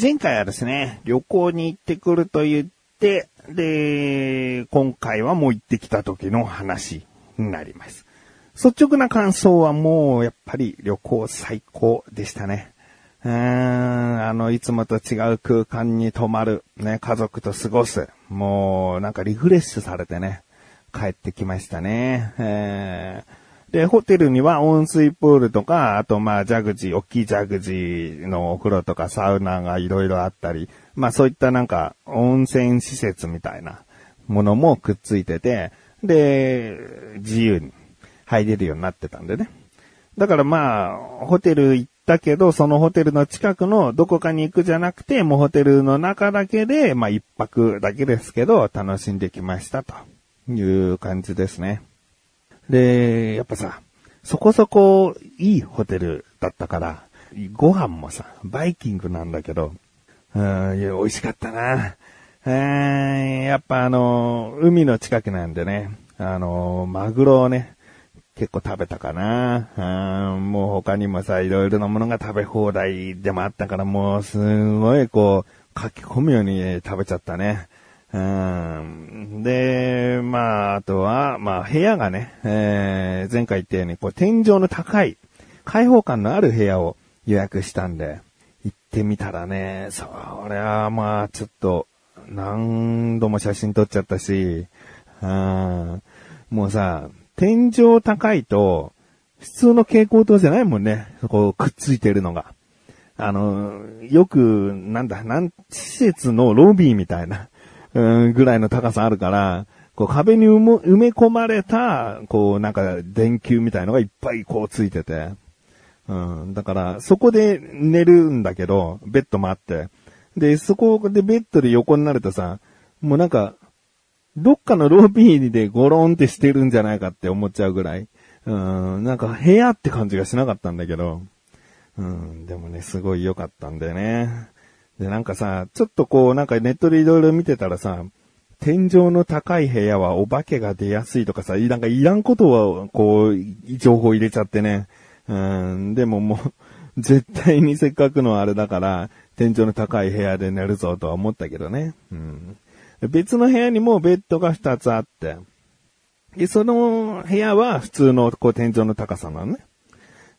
前回はですね、旅行に行ってくると言って、で、今回はもう行ってきた時の話になります。率直な感想はもうやっぱり旅行最高でしたね。うーん、あの、いつもと違う空間に泊まる、ね、家族と過ごす。もう、なんかリフレッシュされてね、帰ってきましたね。えー、で、ホテルには温水プールとか、あとまあ、ジャグジー、大きいジャグジーのお風呂とかサウナがいろいろあったり、まあそういったなんか温泉施設みたいなものもくっついてて、で、自由に入れるようになってたんでね。だからまあ、ホテル行ったけど、そのホテルの近くのどこかに行くじゃなくて、もうホテルの中だけで、まあ一泊だけですけど、楽しんできましたという感じですね。で、やっぱさ、そこそこいいホテルだったから、ご飯もさ、バイキングなんだけど、うん、いや美味しかったな。え、やっぱあの、海の近くなんでね、あの、マグロをね、結構食べたかな。うん、もう他にもさ、いろいろなものが食べ放題でもあったから、もうすごいこう、書き込むように食べちゃったね。うん、で、まあ、あとは、まあ、部屋がね、えー、前回言ったように、こう、天井の高い、開放感のある部屋を予約したんで、行ってみたらね、それはまあ、ちょっと、何度も写真撮っちゃったし、うん、もうさ、天井高いと、普通の蛍光灯じゃないもんね。こう、くっついてるのが。あの、よく、なんだ、なん、施設のロビーみたいな、うん、ぐらいの高さあるから、こう壁に埋め込まれた、こうなんか電球みたいのがいっぱいこうついてて。うん、だから、そこで寝るんだけど、ベッドもあって。で、そこでベッドで横になるとさ、もうなんか、どっかのロビーでゴロンってしてるんじゃないかって思っちゃうぐらい。うん、なんか部屋って感じがしなかったんだけど。うん、でもね、すごい良かったんだよね。で、なんかさ、ちょっとこう、なんかネットでいろいろ見てたらさ、天井の高い部屋はお化けが出やすいとかさ、なんかいらんことは、こう、情報入れちゃってね。うん、でももう、絶対にせっかくのあれだから、天井の高い部屋で寝るぞとは思ったけどね。うん。別の部屋にもベッドが2つあって、で、その部屋は普通のこう天井の高さなのね。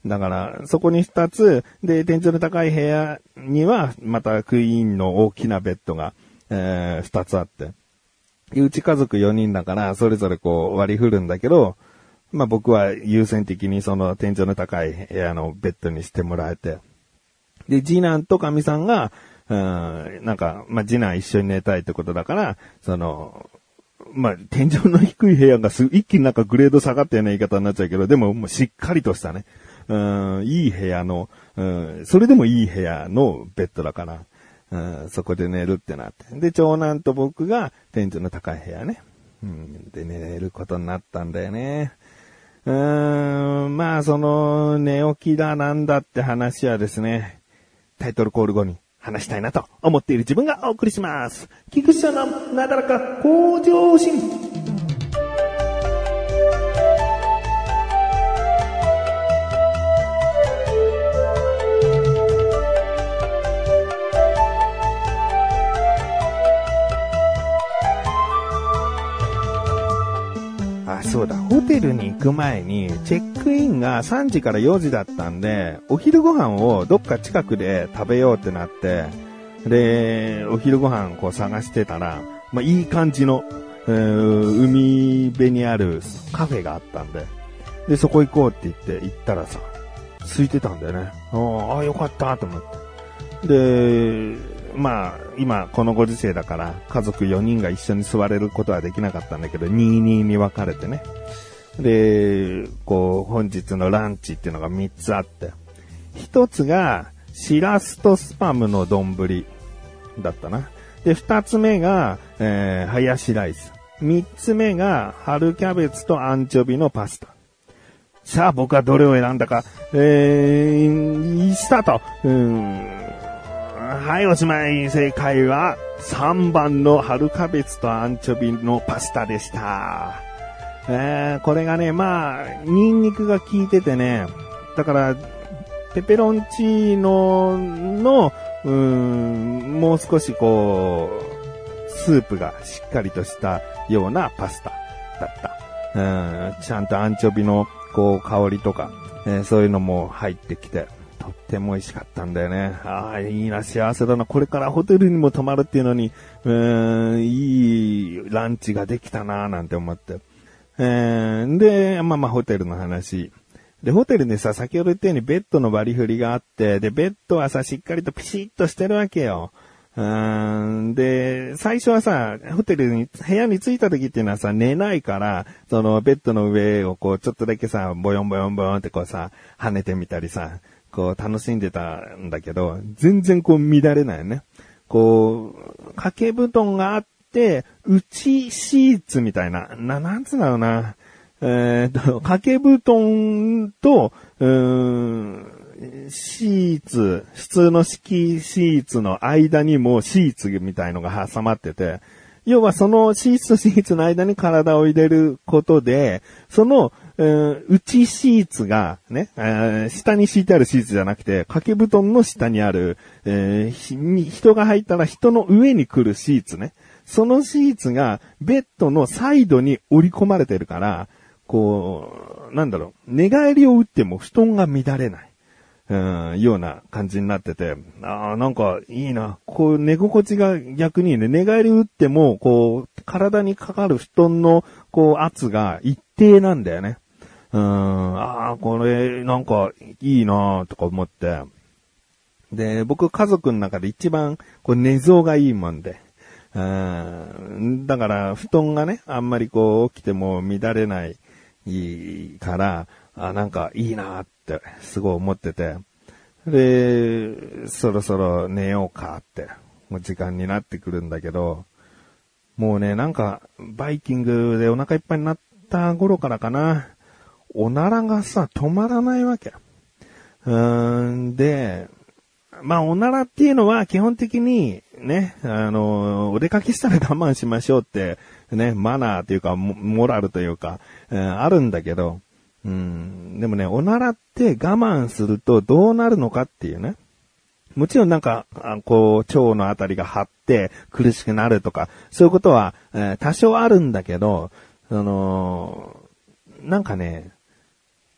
だから、そこに2つ、で、天井の高い部屋には、またクイーンの大きなベッドが、えー、2つあって。うち家族4人だから、それぞれこう割り振るんだけど、まあ僕は優先的にその天井の高い部屋のベッドにしてもらえて。で、次男と神さんが、うん、なんか、まあ次男一緒に寝たいってことだから、その、まあ、天井の低い部屋がす一気になんかグレード下がったような言い方になっちゃうけど、でももうしっかりとしたね、うん、いい部屋の、うん、それでもいい部屋のベッドだから、うん、そこで寝るってなって。で、長男と僕が天井の高い部屋ね。うん、で、寝ることになったんだよね。うーん、まあ、その、寝起きだなんだって話はですね、タイトルコール後に話したいなと思っている自分がお送りします。菊池さんのなだらか向上心。そうだ。ホテルに行く前に、チェックインが3時から4時だったんで、お昼ご飯をどっか近くで食べようってなって、で、お昼ご飯こう探してたら、まあ、いい感じの、えー海辺にあるカフェがあったんで、で、そこ行こうって言って行ったらさ、空いてたんだよね。ああ、よかったと思って。で、まあ、今、このご時世だから、家族4人が一緒に座れることはできなかったんだけど、2-2に分かれてね。で、こう、本日のランチっていうのが3つあって、1つが、シラスとスパムの丼だったな。で、2つ目が、えー、ハヤシライス。3つ目が、春キャベツとアンチョビのパスタ。さあ、僕はどれを選んだか、えー、スタート。うーんはい、おしまい。正解は、3番の春キャベツとアンチョビのパスタでした。えー、これがね、まあ、ニンニクが効いててね、だから、ペペロンチーノのうーん、もう少しこう、スープがしっかりとしたようなパスタだった。うん、ちゃんとアンチョビのこう香りとか、えーそういうのも入ってきて、とっても美味しかったんだよね。ああ、いいな、幸せだな。これからホテルにも泊まるっていうのに、うーん、いいランチができたな、なんて思って。えー、で、まあまあホテルの話。で、ホテルでさ、先ほど言ったようにベッドの割り振りがあって、で、ベッドはさ、しっかりとピシッとしてるわけよ。うーんで、最初はさ、ホテルに、部屋に着いた時っていうのはさ、寝ないから、そのベッドの上をこう、ちょっとだけさ、ボヨンボヨンボヨンってこうさ、跳ねてみたりさ、こう楽しんでたんだけど、全然こう乱れないね。こう、掛け布団があって、内シーツみたいな、な、なんつうんだろうな。えーと、掛け布団と、うーん、シーツ、普通の敷シーツの間にもシーツみたいのが挟まってて、要はそのシーツとシーツの間に体を入れることで、その、えー内シーツがね、下に敷いてあるシーツじゃなくて、掛け布団の下にある、えー人が入ったら人の上に来るシーツね。そのシーツがベッドのサイドに折り込まれてるから、こう、なんだろう、寝返りを打っても布団が乱れない。うん、ような感じになってて、ああ、なんかいいな。こう寝心地が逆にね、寝返り打っても、こう、体にかかる布団の、こう、圧が一定なんだよね。うん、ああ、これ、なんかいいなとか思って。で、僕家族の中で一番、こう、寝相がいいもんで。うん、だから、布団がね、あんまりこう、起きても乱れないいいから、あ、なんかいいなって、すごい思ってて。で、そろそろ寝ようかって、もう時間になってくるんだけど、もうね、なんか、バイキングでお腹いっぱいになった頃からかな、おならがさ、止まらないわけ。うーん、で、まあ、おならっていうのは基本的にね、あの、お出かけしたら我慢しましょうって、ね、マナーというか、モラルというか、えあるんだけど、うん、でもね、おならって我慢するとどうなるのかっていうね。もちろんなんか、こう、腸のあたりが張って苦しくなるとか、そういうことは、え多少あるんだけど、あのなんかね、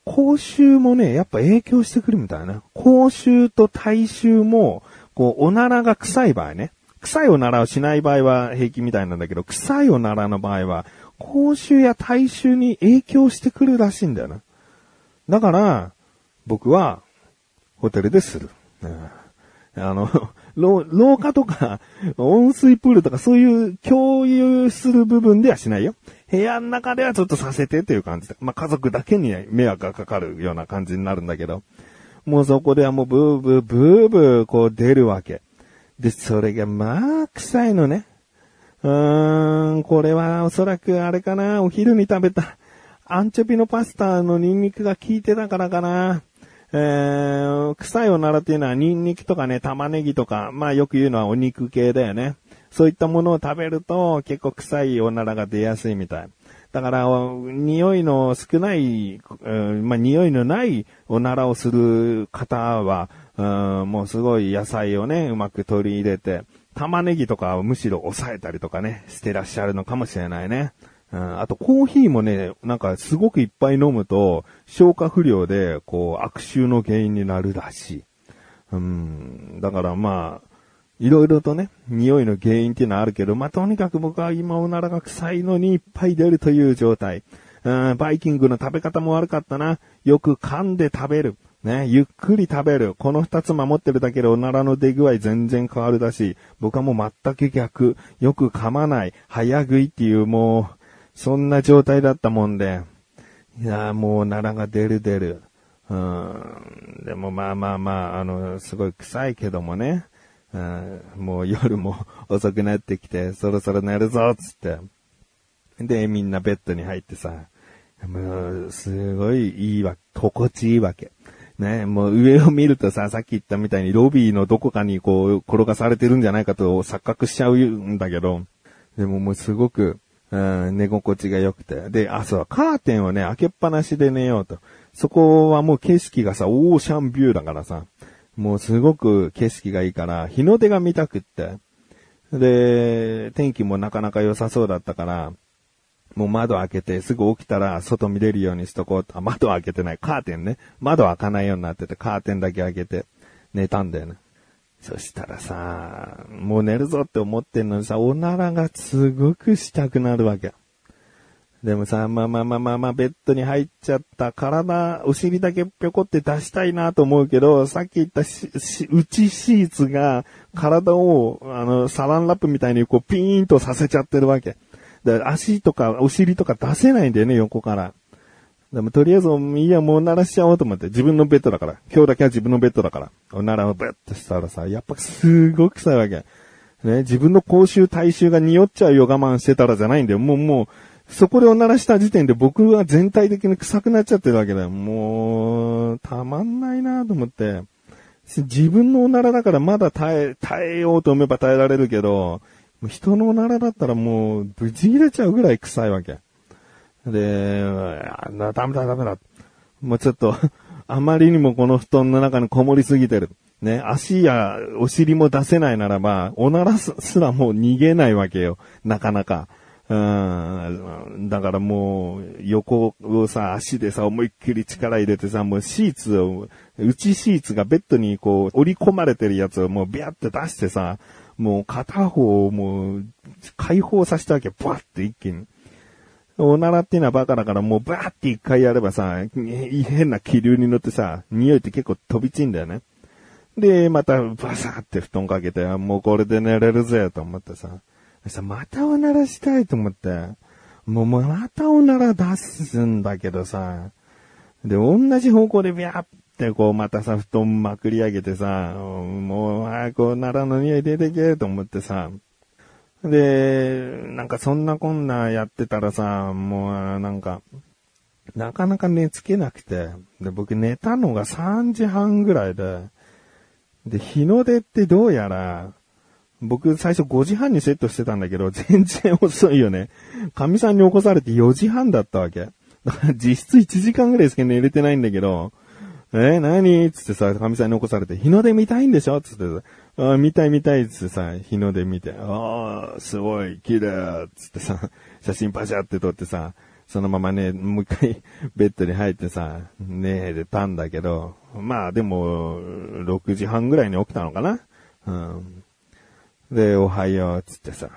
口臭もね、やっぱ影響してくるみたいな。口臭と体臭も、こう、おならが臭い場合ね。臭いおならをしない場合は平気みたいなんだけど、臭いおならの場合は、口臭や体臭に影響してくるらしいんだよな。だから、僕は、ホテルでする。うんあの、廊下とか、温水プールとかそういう共有する部分ではしないよ。部屋の中ではちょっとさせてっていう感じで。まあ、家族だけに迷惑がかかるような感じになるんだけど。もうそこではもうブーブーブーブーこう出るわけ。で、それがまあ臭いのね。うーん、これはおそらくあれかな、お昼に食べたアンチョビのパスタのニンニクが効いてたからかな。えー、臭いおならっていうのはニンニクとかね、玉ねぎとか、まあよく言うのはお肉系だよね。そういったものを食べると結構臭いおならが出やすいみたい。だから、匂いの少ない、うんまあ匂いのないおならをする方は、うんもうすごい野菜をね、うまく取り入れて、玉ねぎとかをむしろ抑えたりとかね、してらっしゃるのかもしれないね。うん、あとコーヒーもね、なんかすごくいっぱい飲むと、消化不良で、こう、悪臭の原因になるらしい。うん、だからまあ、いろいろとね、匂いの原因っていうのはあるけど、まあとにかく僕は今おならが臭いのにいっぱい出るという状態。うん、バイキングの食べ方も悪かったな。よく噛んで食べる。ね、ゆっくり食べる。この二つ守ってるだけでおならの出具合全然変わるだし、僕はもう全く逆。よく噛まない。早食いっていうもう、そんな状態だったもんで。いやーもうおならが出る出る。うん。でもまあまあまあ、あの、すごい臭いけどもね。うん、もう夜も 遅くなってきて、そろそろ寝るぞつって。で、みんなベッドに入ってさ、もう、すごいいいわ、心地いいわけ。ね、もう上を見るとさ、さっき言ったみたいにロビーのどこかにこう、転がされてるんじゃないかと錯覚しちゃうんだけど、でももうすごく、うん、寝心地が良くて。で、あ、そう、カーテンをね、開けっぱなしで寝ようと。そこはもう景色がさ、オーシャンビューだからさ、もうすごく景色がいいから、日の出が見たくって。で、天気もなかなか良さそうだったから、もう窓開けてすぐ起きたら外見れるようにしとこうと。あ、窓開けてない。カーテンね。窓開かないようになってて、カーテンだけ開けて寝たんだよね。そしたらさ、もう寝るぞって思ってんのにさ、おならがすごくしたくなるわけ。でもさ、まあまあまあまあまあ、ベッドに入っちゃった体、お尻だけぴょこって出したいなと思うけど、さっき言ったし、し、内シーツが体を、あの、サランラップみたいにこうピーンとさせちゃってるわけ。で、足とかお尻とか出せないんだよね、横から。でもとりあえず、いや、もう鳴らしちゃおうと思って、自分のベッドだから。今日だけは自分のベッドだから。おならをブッとしたらさ、やっぱすごく臭いわけ。ね、自分の口臭、体臭が匂っちゃうよ我慢してたらじゃないんだよ。もう、もう、そこでおならした時点で僕は全体的に臭くなっちゃってるわけだよ。もう、たまんないなと思って。自分のおならだからまだ耐え、耐えようと思えば耐えられるけど、人のおならだったらもう、ぶち切れちゃうぐらい臭いわけ。で、あダメだダメだ。もうちょっと、あまりにもこの布団の中にこもりすぎてる。ね、足やお尻も出せないならば、おならすらもう逃げないわけよ。なかなか。うん、だからもう、横をさ、足でさ、思いっきり力入れてさ、もうシーツを、内シーツがベッドにこう、折り込まれてるやつをもうビャって出してさ、もう片方をもう、解放させたわけ、バッて一気に。おならっていうのはバカだからもうバーって一回やればさ、変な気流に乗ってさ、匂いって結構飛び散んだよね。で、またバサーって布団かけて、もうこれで寝れるぜと思ってさ、さ、またおならしたいと思って、もうまたおなら出すんだけどさ、で、同じ方向でビャーってこうまたさ、布団まくり上げてさ、もう早くおならの匂い出てけと思ってさ、で、なんかそんなこんなやってたらさ、もうなんか、なかなか寝つけなくて、で、僕寝たのが3時半ぐらいで、で、日の出ってどうやら、僕最初5時半にセットしてたんだけど、全然遅いよね。神さんに起こされて4時半だったわけ。だから実質1時間ぐらいしか寝れてないんだけど、えー、何？つってさ、神さんに起こされて、日の出見たいんでしょ？つってあ見たい見たいっつってさ、日の出見て、ああ、すごい、綺麗つってさ、写真パシャって撮ってさ、そのままね、もう一回 ベッドに入ってさ、寝れたんだけど、まあでも、6時半ぐらいに起きたのかなうん。で、おはよう、つってさ、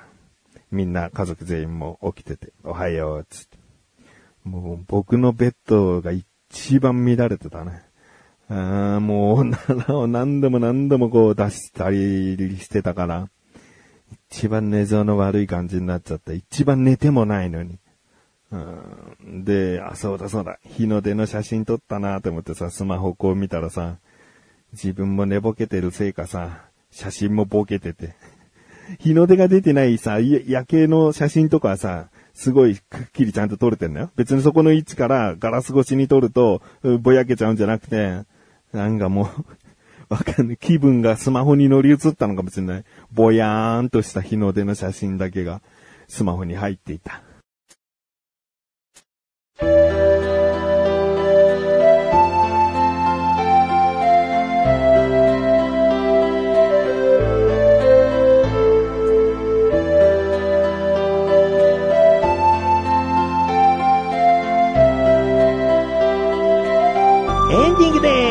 みんな家族全員も起きてて、おはよう、つって。もう僕のベッドが一番乱れてたね。あもう、おならを何度も何度もこう出したりしてたから、一番寝相の悪い感じになっちゃった。一番寝てもないのに。で、あ、そうだそうだ。日の出の写真撮ったなと思ってさ、スマホこう見たらさ、自分も寝ぼけてるせいかさ、写真もボケてて。日の出が出てないさ、夜景の写真とかはさ、すごいくっきりちゃんと撮れてんだよ。別にそこの位置からガラス越しに撮ると、ぼやけちゃうんじゃなくて、なんかもう、わかんない。気分がスマホに乗り移ったのかもしれない。ぼやーんとした日の出の写真だけがスマホに入っていた。エンディングです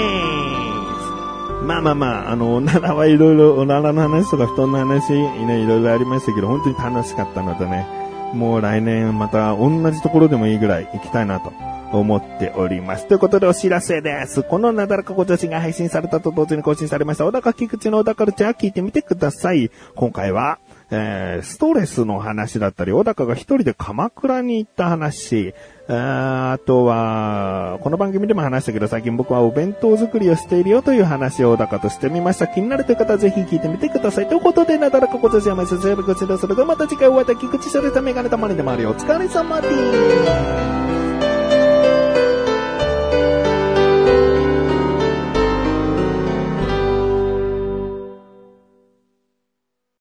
まあまあまあ、あの、おならはいろいろ、おならの話とか布団の話、ね、いろいろありましたけど、本当に楽しかったのでね、もう来年また同じところでもいいぐらい行きたいなと思っております。ということでお知らせです。このなだらかご女子が配信されたと同時に更新されました、小高菊池の小高ルチャー聞いてみてください。今回は、えー、ストレスの話だったり、小高が一人で鎌倉に行った話、ああとは、この番組でも話したけど、最近僕はお弁当作りをしているよという話をだかとしてみました。気になるという方はぜひ聞いてみてください。ということで、なだらかご女子は毎週水曜日ご指導すると、また次回お会いいた菊池されたメガネたまにでもあるよ。お疲れ様です。